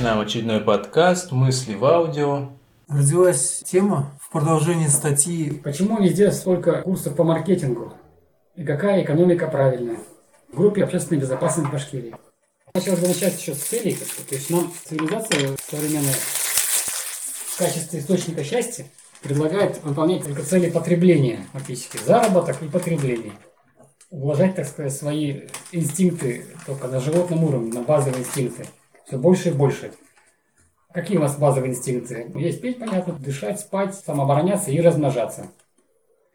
начинаем очередной подкаст «Мысли в аудио». Родилась тема в продолжении статьи Почему везде столько курсов по маркетингу? И какая экономика правильная? В группе общественной безопасности Башкирии. Хотелось бы начать еще с целей. То есть нам цивилизация современная в качестве источника счастья предлагает выполнять только цели потребления, фактически, заработок и потребление. Уважать, так сказать, свои инстинкты только на животном уровне, на базовые инстинкты. Все больше и больше. Какие у вас базовые инстинкты? Есть петь, понятно, дышать, спать, самообороняться и размножаться.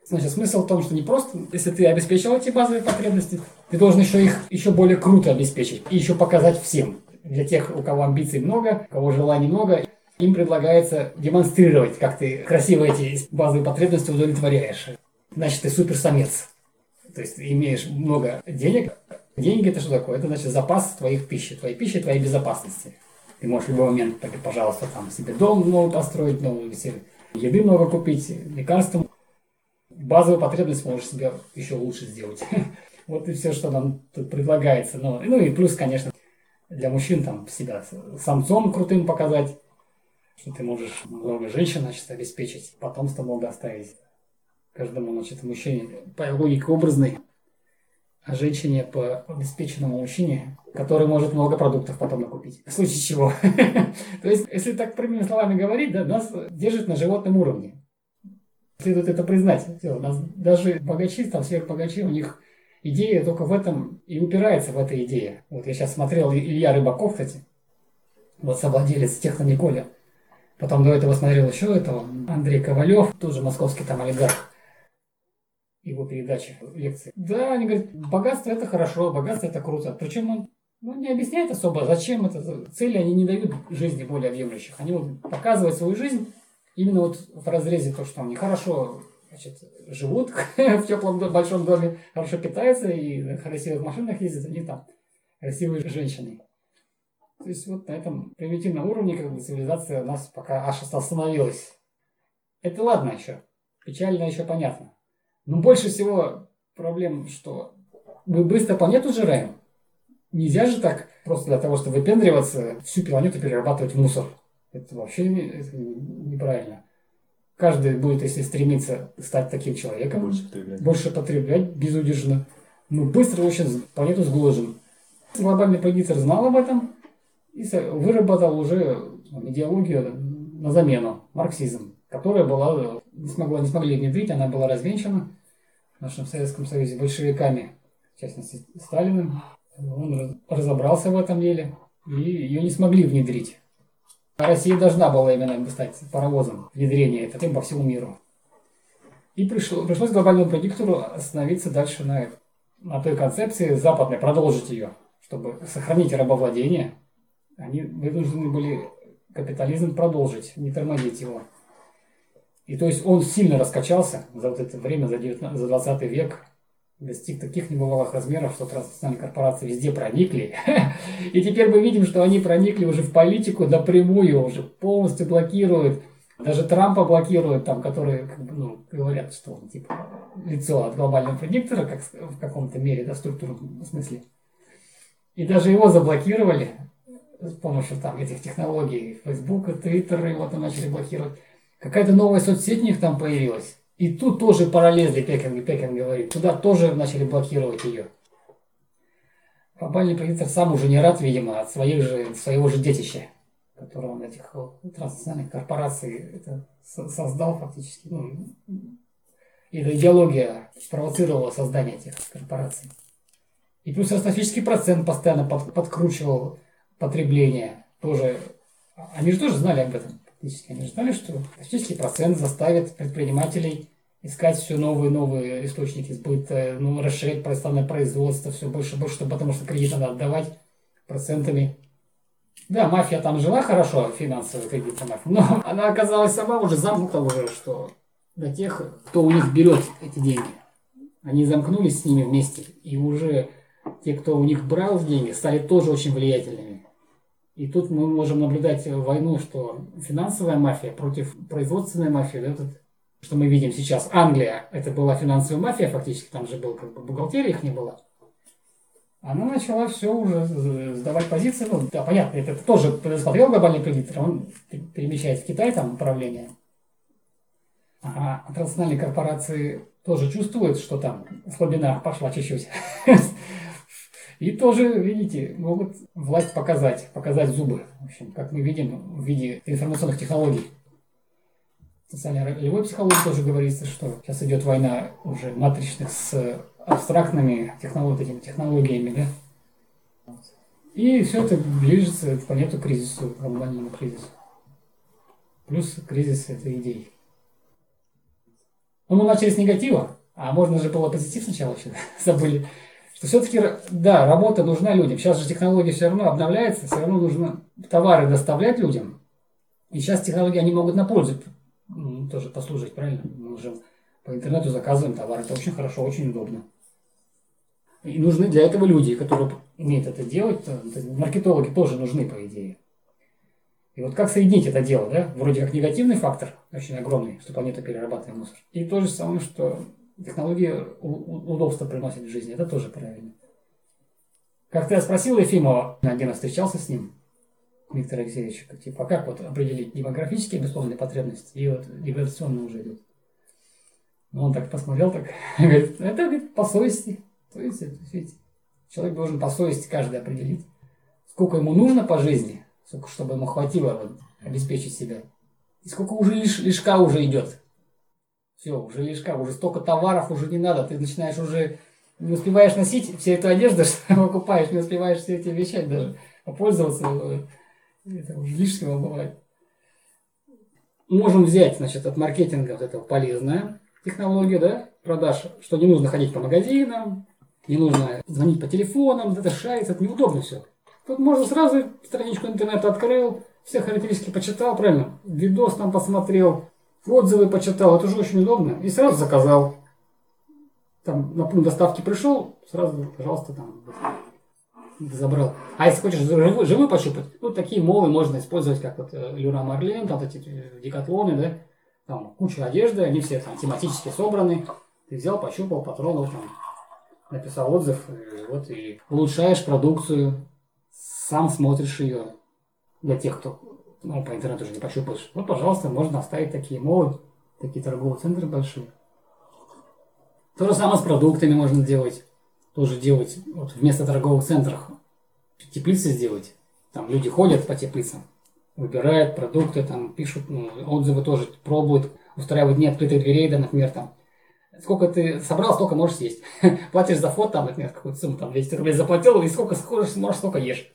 Значит, смысл в том, что не просто, если ты обеспечил эти базовые потребности, ты должен еще их еще более круто обеспечить и еще показать всем. Для тех, у кого амбиций много, у кого желаний много, им предлагается демонстрировать, как ты красиво эти базовые потребности удовлетворяешь. Значит, ты суперсамец. То есть ты имеешь много денег. Деньги это что такое? Это значит запас твоих пищи, твоей пищи, твоей безопасности. Ты можешь в любой момент, пожалуйста, там себе дом новый построить, новую еды много купить, лекарства. Базовую потребность можешь себе еще лучше сделать. Вот и все, что нам тут предлагается. Ну, ну и плюс, конечно, для мужчин там себя самцом крутым показать, что ты можешь много женщин, значит, обеспечить, потомство много оставить каждому, значит, мужчине по логике образной, а женщине по обеспеченному мужчине, который может много продуктов потом накупить. В случае чего. То есть, если так прямыми словами говорить, да, нас держит на животном уровне. Следует это признать. Все, нас даже богачи, там сверхбогачи, у них идея только в этом и упирается в этой идее. Вот я сейчас смотрел Илья Рыбаков, кстати, вот совладелец Технониколя. Потом до этого смотрел еще этого Андрей Ковалев, тоже московский там олигарх его передачи, лекции. Да, они говорят, богатство это хорошо, богатство это круто. Причем он ну, не объясняет особо, зачем это. Цели они не дают жизни более объемлющих. Они вот показывают свою жизнь именно вот в разрезе то, что они хорошо значит, живут в теплом большом доме, хорошо питаются и на красивых машинах ездят, они там красивые женщины. То есть вот на этом примитивном уровне как бы цивилизация у нас пока аж остановилась. Это ладно еще. Печально еще понятно. Но больше всего проблем, что мы быстро планету жираем. Нельзя же так просто для того, чтобы выпендриваться, всю планету перерабатывать в мусор. Это вообще это неправильно. Каждый будет, если стремиться стать таким человеком, больше потреблять, больше потреблять безудержно, мы быстро очень планету сгложим. Глобальный предиктор знал об этом и выработал уже идеологию на замену, марксизм, которая была, не, смогла, не смогли внедрить, она была развенчана в нашем Советском Союзе большевиками, в частности Сталиным. Он разобрался в этом деле, и ее не смогли внедрить. А Россия должна была именно стать паровозом внедрения этого по всему миру. И пришло, пришлось глобальному предиктору остановиться дальше на, на той концепции западной, продолжить ее, чтобы сохранить рабовладение. Они вынуждены были капитализм продолжить, не тормозить его. И то есть он сильно раскачался за вот это время, за, 19, за 20 век, достиг таких небывалых размеров, что транснациональные корпорации везде проникли. И теперь мы видим, что они проникли уже в политику напрямую, уже полностью блокируют. Даже Трампа блокируют, там, которые как бы, ну, говорят, что он типа лицо от глобального предиктора, как в каком-то мере, да, в структурном смысле. И даже его заблокировали с помощью там этих технологий, Фейсбука, Твиттера, его там начали блокировать. Какая-то новая соцсеть у них там появилась. И тут тоже пролезли, Пекин, Пекин говорит. Туда тоже начали блокировать ее. Глобальный предиктор сам уже не рад, видимо, от своих же, своего же детища, которого он этих транснациональных корпораций это создал фактически. Ну, и эта идеология спровоцировала создание этих корпораций. И плюс астрофический процент постоянно под, подкручивал потребление. Тоже, они же тоже знали об этом фактически. Они знали, что фактический процент заставит предпринимателей искать все новые новые источники сбыта, ну, расширять профессиональное производство, все больше и больше, потому что кредит надо отдавать процентами. Да, мафия там жила хорошо, финансовая кредитная мафия, но она оказалась сама уже замкнута уже, что для тех, кто у них берет эти деньги, они замкнулись с ними вместе, и уже те, кто у них брал деньги, стали тоже очень влиятельными. И тут мы можем наблюдать войну, что финансовая мафия против производственной мафии, да, этот, что мы видим сейчас. Англия, это была финансовая мафия фактически, там же был как бы бухгалтерия их не было. она начала все уже сдавать позиции. Ну, да, понятно, это тоже предусмотрел глобальный предиктор, он перемещает в Китай там управление. А транснациональные корпорации тоже чувствуют, что там слабина пошла чуть-чуть. И тоже, видите, могут власть показать, показать зубы. В общем, как мы видим в виде информационных технологий. Социально-ролевой психологии тоже говорится, что сейчас идет война уже матричных с абстрактными технологиями, технологиями, да? И все это ближется к планету кризису, глобальному кризису. Плюс кризис этой идеи. Ну, мы начали с негатива, а можно же было позитив сначала еще, забыли. Что все-таки, да, работа нужна людям. Сейчас же технология все равно обновляется, все равно нужно товары доставлять людям. И сейчас технологии, они могут на пользу тоже послужить, правильно? Мы уже по интернету заказываем товар, это очень хорошо, очень удобно. И нужны для этого люди, которые умеют это делать. Маркетологи тоже нужны, по идее. И вот как соединить это дело, да? Вроде как негативный фактор, очень огромный, что планета перерабатывает мусор. И то же самое, что технологии удобства приносят в жизни. Это тоже правильно. Как-то я спросил Ефимова, один раз встречался с ним, Виктор Алексеевич, типа, а как вот определить демографические безусловные потребности и вот деградационно уже идут. Ну, он так посмотрел, так, говорит, это говорит, по совести. То есть, видите, человек должен по совести каждый определить, сколько ему нужно по жизни, сколько, чтобы ему хватило вот, обеспечить себя. И сколько уже лиш, лишка уже идет. Все, уже лишка, уже столько товаров уже не надо. Ты начинаешь уже, не успеваешь носить всю эту одежду, что покупаешь, не успеваешь все эти вещи даже попользоваться. Это уже лишнего бывает. Можем взять, значит, от маркетинга вот этого полезное технологию, да, продаж, что не нужно ходить по магазинам, не нужно звонить по телефонам, это шарится, это неудобно все. Тут можно сразу страничку интернета открыл, все характеристики почитал, правильно, видос там посмотрел, отзывы почитал, это же очень удобно, и сразу заказал. Там на пункт доставки пришел, сразу, пожалуйста, там забрал. А если хочешь живую, живую пощупать, ну, такие молы можно использовать, как вот э, Люра Марлен, там эти э, декатлоны, да, там куча одежды, они все там тематически собраны. Ты взял, пощупал, потронул, там, написал отзыв, и вот и улучшаешь продукцию, сам смотришь ее для тех, кто ну, по интернету уже не пощупаешь. Вот, пожалуйста, можно оставить такие молы, такие торговые центры большие. То же самое с продуктами можно делать. Тоже делать, вот вместо торговых центров теплицы сделать. Там люди ходят по теплицам, выбирают продукты, там пишут ну, отзывы тоже, пробуют, устраивают дни открытых дверей, да, например, там Сколько ты собрал, столько можешь съесть. Платишь за фото, там, например, какую-то сумму, там, 200 рублей заплатил, и сколько сможешь, можешь, столько ешь.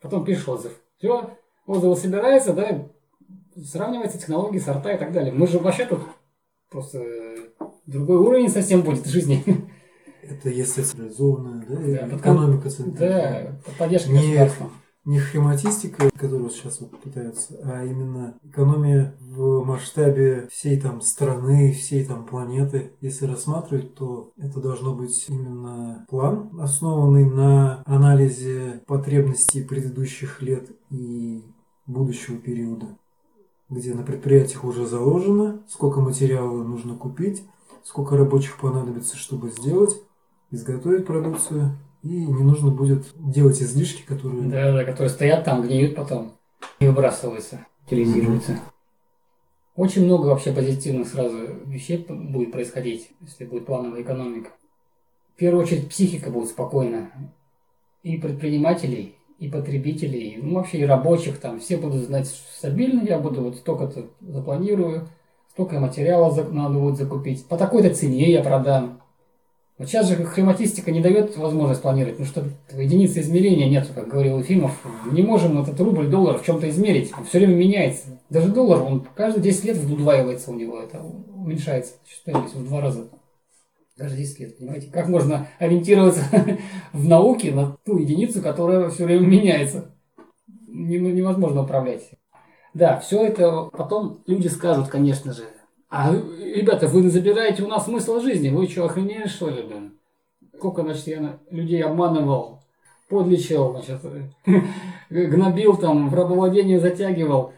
Потом пишешь отзыв. Все, отзывы собираются, да, сравнивается технологии, сорта и так далее. Мы же вообще тут просто другой уровень совсем будет в жизни. Это если цивилизованная да, да, экономика Да, поддержка государства не хрематистика, которую сейчас вот пытаются, а именно экономия в масштабе всей там страны, всей там планеты. Если рассматривать, то это должно быть именно план, основанный на анализе потребностей предыдущих лет и будущего периода, где на предприятиях уже заложено, сколько материала нужно купить, сколько рабочих понадобится, чтобы сделать, изготовить продукцию, и не нужно будет делать излишки, которые... Да, да, которые стоят там, гниют потом и выбрасываются, утилизируются. Mm-hmm. Очень много вообще позитивных сразу вещей будет происходить, если будет плановая экономика. В первую очередь психика будет спокойна. И предпринимателей, и потребителей, ну вообще и рабочих там. Все будут знать стабильно, я буду вот столько-то запланирую, столько материала надо будет закупить. По такой-то цене я продам. Вот сейчас же хрематистика не дает возможность планировать, ну что единицы измерения нет, как говорил Ефимов. Не можем этот рубль, доллар в чем-то измерить. Он все время меняется. Даже доллар, он каждые 10 лет удваивается у него, это уменьшается стоимость в два раза. Даже 10 лет, понимаете? Как можно ориентироваться в науке на ту единицу, которая все время меняется? Невозможно управлять. Да, все это потом люди скажут, конечно же, а, ребята, вы забираете у нас смысл жизни. Вы что, охренели, что ли, блин? Сколько, значит, я людей обманывал, подлечил, значит, гнобил там, в рабовладение затягивал,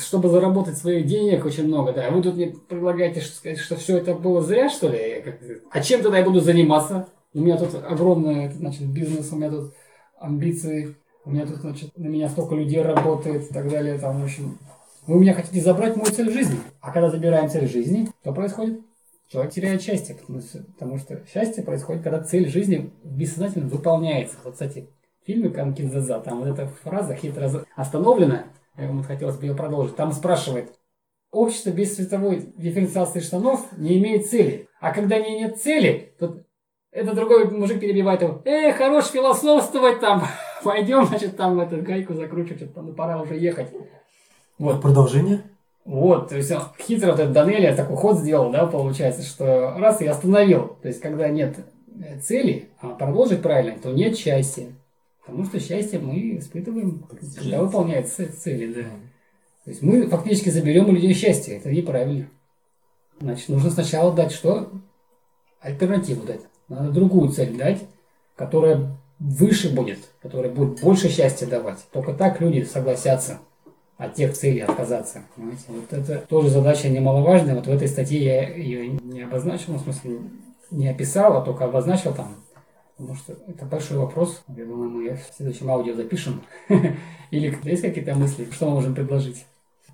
чтобы заработать своих денег очень много, да. Вы тут мне предлагаете что, сказать, что все это было зря, что ли? А чем тогда я буду заниматься? У меня тут огромный, значит, бизнес, у меня тут амбиции, у меня тут, значит, на меня столько людей работает и так далее, там, в общем. Вы меня хотите забрать мою цель жизни. А когда забираем цель жизни, что происходит? Человек теряет счастье, потому что, счастье происходит, когда цель жизни бессознательно выполняется. Вот, кстати, в фильме Канкинзаза, там вот эта фраза хитро остановлена, я вам хотелось бы ее продолжить, там спрашивает, общество без цветовой дифференциации штанов не имеет цели. А когда не нет цели, то это другой мужик перебивает его. Эй, хорош философствовать там. Пойдем, значит, там эту гайку закручивать, там пора уже ехать. Вот. Продолжение? Вот, то есть хитро вот этот Данелия такой ход сделал, да, получается, что раз и остановил. То есть, когда нет цели, а продолжить правильно, то нет счастья. Потому что счастье мы испытываем, когда выполняется цели, да. То есть мы фактически заберем у людей счастье. Это неправильно. Значит, нужно сначала дать что? Альтернативу дать. Надо другую цель дать, которая выше будет, которая будет больше счастья давать. Только так люди согласятся от тех целей отказаться. Понимаете? Вот это тоже задача немаловажная. Вот в этой статье я ее не обозначил, в смысле не описал, а только обозначил там. Потому что это большой вопрос. Я думаю, мы в следующем аудио запишем. Или есть какие-то мысли, что мы можем предложить?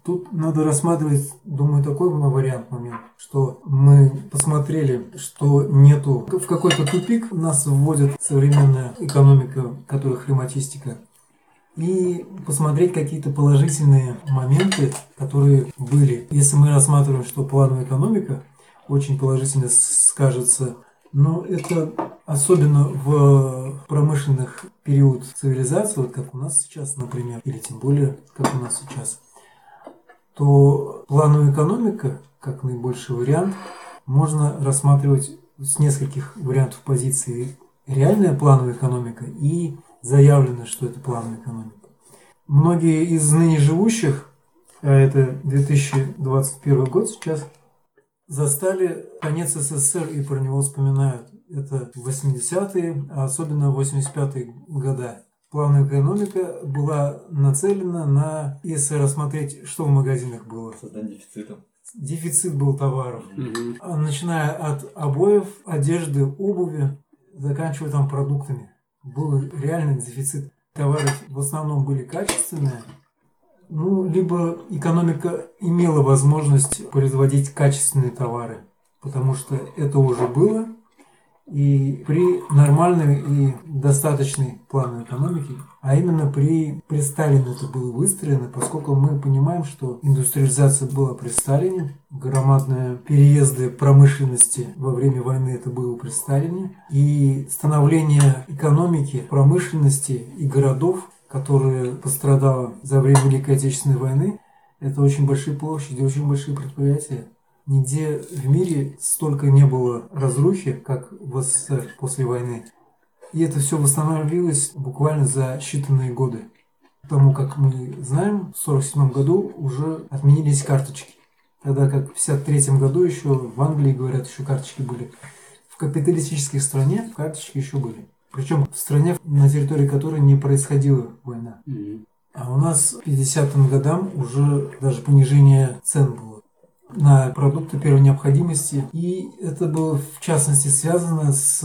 Тут надо рассматривать, думаю, такой вариант момент, что мы посмотрели, что нету, в какой-то тупик нас вводит современная экономика, которая хрематистика, и посмотреть какие-то положительные моменты, которые были. Если мы рассматриваем, что плановая экономика очень положительно скажется, но это особенно в промышленных период цивилизации, вот как у нас сейчас, например, или тем более, как у нас сейчас – то плановая экономика, как наибольший вариант, можно рассматривать с нескольких вариантов позиции. Реальная плановая экономика и заявлено, что это плановая экономика. Многие из ныне живущих, а это 2021 год сейчас, застали конец СССР и про него вспоминают. Это 80-е, а особенно 85-е года плановая экономика была нацелена на, если рассмотреть, что в магазинах было. Создание дефицита. Дефицит был товаров. Угу. Начиная от обоев, одежды, обуви, заканчивая там продуктами. Был реальный дефицит. Товары в основном были качественные. Ну, либо экономика имела возможность производить качественные товары, потому что это уже было, и при нормальной и достаточной плановой экономике, а именно при, при Сталине это было выстроено, поскольку мы понимаем, что индустриализация была при Сталине, громадные переезды промышленности во время войны это было при Сталине, и становление экономики, промышленности и городов, которые пострадало за время Великой Отечественной войны, это очень большие площади, очень большие предприятия. Нигде в мире столько не было разрухи, как в СССР после войны. И это все восстановилось буквально за считанные годы. Потому как мы знаем, в 1947 году уже отменились карточки. Тогда как в 1953 году еще в Англии, говорят, еще карточки были. В капиталистической стране карточки еще были. Причем в стране, на территории которой не происходила война. А у нас к 50-м годам уже даже понижение цен было на продукты первой необходимости. И это было в частности связано с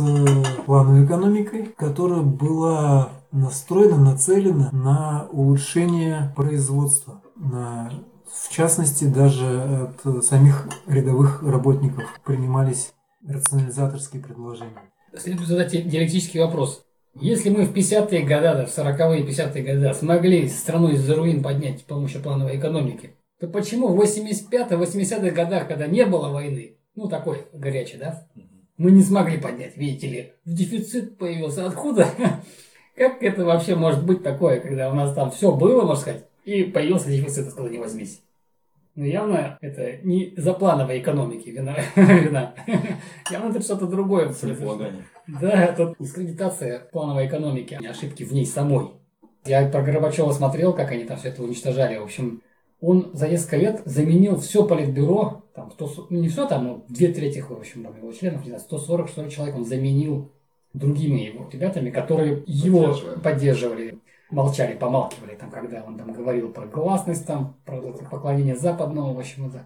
плановой экономикой, которая была настроена, нацелена на улучшение производства, на в частности, даже от самих рядовых работников принимались рационализаторские предложения. Следует задать диалектический вопрос. Если мы в 50-е годы, в 40-е 50-е годы смогли страну из-за руин поднять с помощью плановой экономики, то почему в 85-80-х годах, когда не было войны, ну такой горячий, да, мы не смогли поднять, видите ли, дефицит появился. Откуда? Как это вообще может быть такое, когда у нас там все было, можно сказать, и появился дефицит, откуда не возьмись? Ну, явно это не за плановой экономики вина. вина. Явно это что-то другое. Да, это дискредитация плановой экономики, а не ошибки в ней самой. Я про Горбачева смотрел, как они там все это уничтожали. В общем, он за несколько лет заменил все политбюро, там, 100, ну не все там, но две трети, в общем, его членов, не знаю, 140 что ли человек он заменил другими его ребятами, которые его поддерживали молчали, помалкивали, там, когда он там говорил про гласность, там, про поклонение западного, в общем, это.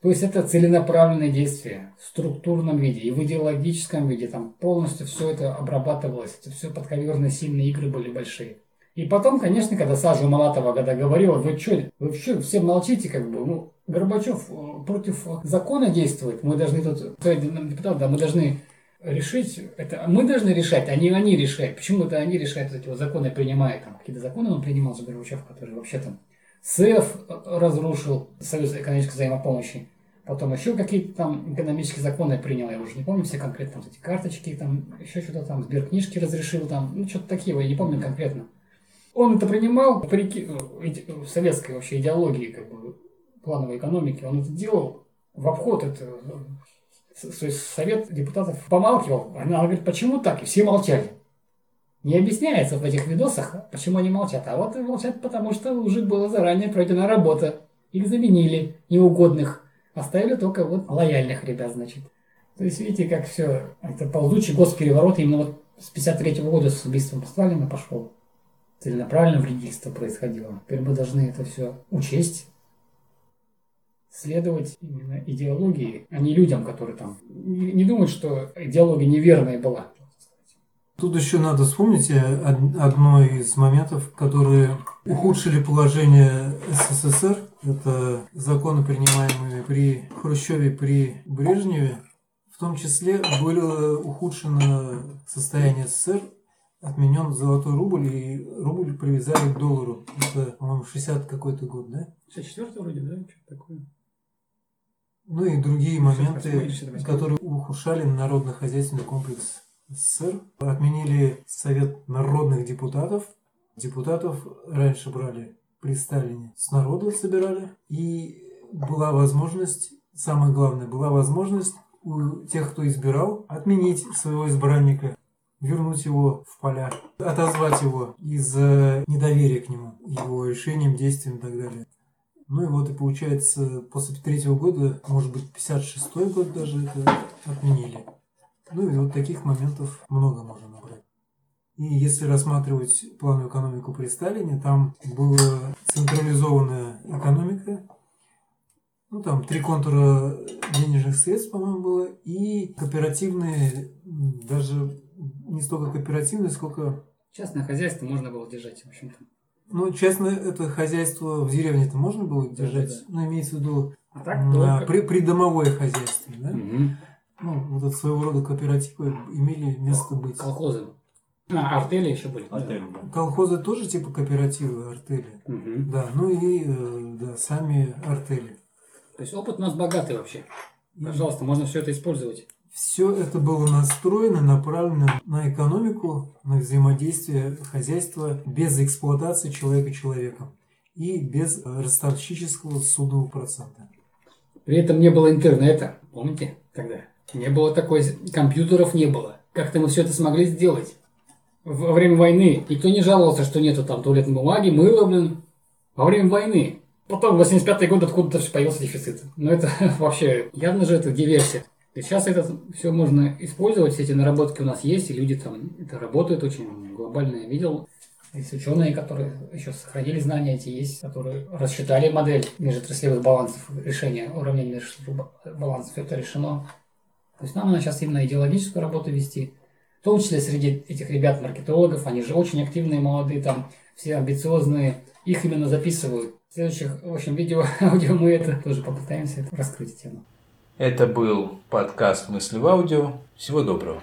То есть это целенаправленные действия в структурном виде и в идеологическом виде. Там полностью все это обрабатывалось. Это все подковерные сильные игры были большие. И потом, конечно, когда Сажа Малатова когда говорила, вы что, вы что, все молчите, как бы, ну, Горбачев э, против закона действует, мы должны тут, депутат, да, мы должны решить, это мы должны решать, а не они решают. Почему это они решают, эти вот законы принимают, там какие-то законы? Он принимал же Горбачев, который вообще там СЭФ разрушил, Союз экономической взаимопомощи, потом еще какие-то там экономические законы принял, я уже не помню все конкретно, там эти карточки, там еще что-то там, сберкнижки разрешил, там, ну что-то такие, я не помню конкретно. Он это принимал вопреки ну, советской вообще идеологии, как бы, плановой экономики, он это делал в обход это, то есть совет депутатов помалкивал. Она говорит, почему так? И все молчали. Не объясняется в этих видосах, почему они молчат. А вот молчат, потому что уже была заранее пройдена работа. Их заменили, неугодных. Оставили только вот лояльных ребят, значит. То есть, видите, как все, это ползучий госпереворот именно вот с 53 -го года с убийством Сталина пошел. Целенаправленно вредительство происходило. Теперь мы должны это все учесть, следовать именно идеологии, а не людям, которые там не, не думают, что идеология неверная была. Тут еще надо вспомнить э, одно из моментов, которые ухудшили положение СССР. Это законы, принимаемые при Хрущеве, при Брежневе. В том числе было ухудшено состояние СССР, отменен золотой рубль, и рубль привязали к доллару. Это, по-моему, 60 какой-то год, да? 64 вроде, да? Что-то такое. Ну и другие моменты, которые ухудшали народно-хозяйственный комплекс СССР. Отменили Совет народных депутатов. Депутатов раньше брали при Сталине с народа собирали. И была возможность, самое главное, была возможность у тех, кто избирал, отменить своего избранника, вернуть его в поля, отозвать его из недоверия к нему, его решениям, действиям и так далее. Ну и вот и получается, после третьего года, может быть, 56-й год даже это отменили. Ну и вот таких моментов много можно набрать. И если рассматривать плановую экономику при Сталине, там была централизованная экономика, ну там три контура денежных средств, по-моему, было, и кооперативные, даже не столько кооперативные, сколько... Частное хозяйство можно было держать, в общем-то. Ну, честно, это хозяйство в деревне-то можно было держать, да, да, да. ну, имеется в виду а так, а, при, придомовое хозяйство, да? Угу. Ну, вот это своего рода кооперативы имели место быть. Колхозы. А, артели еще были. Артели, да. Колхозы тоже типа кооперативы, артели. Угу. Да, ну и э, да, сами артели. То есть опыт у нас богатый вообще. Пожалуйста, можно все это использовать. Все это было настроено, направлено на экономику, на взаимодействие хозяйства без эксплуатации человека человеком и без ростовщического судного процента. При этом не было интернета, помните, тогда? Не было такой, компьютеров не было. Как-то мы все это смогли сделать. Во время войны никто не жаловался, что нету там туалетной бумаги, мыла, блин. Во время войны. Потом, 85-й год, откуда-то появился дефицит. Но это вообще, явно же это диверсия. И сейчас это все можно использовать, все эти наработки у нас есть, и люди там это работают очень глобально. Я видел, есть ученые, которые еще сохранили знания эти есть, которые рассчитали модель межотраслевых балансов, решения уравнения межотраслевых балансов, это решено. То есть нам надо сейчас именно идеологическую работу вести, в том числе среди этих ребят-маркетологов, они же очень активные, молодые, там все амбициозные, их именно записывают. В следующих, в общем, видео, аудио мы это тоже попытаемся это раскрыть тему. Это был подкаст «Мысли в аудио». Всего доброго.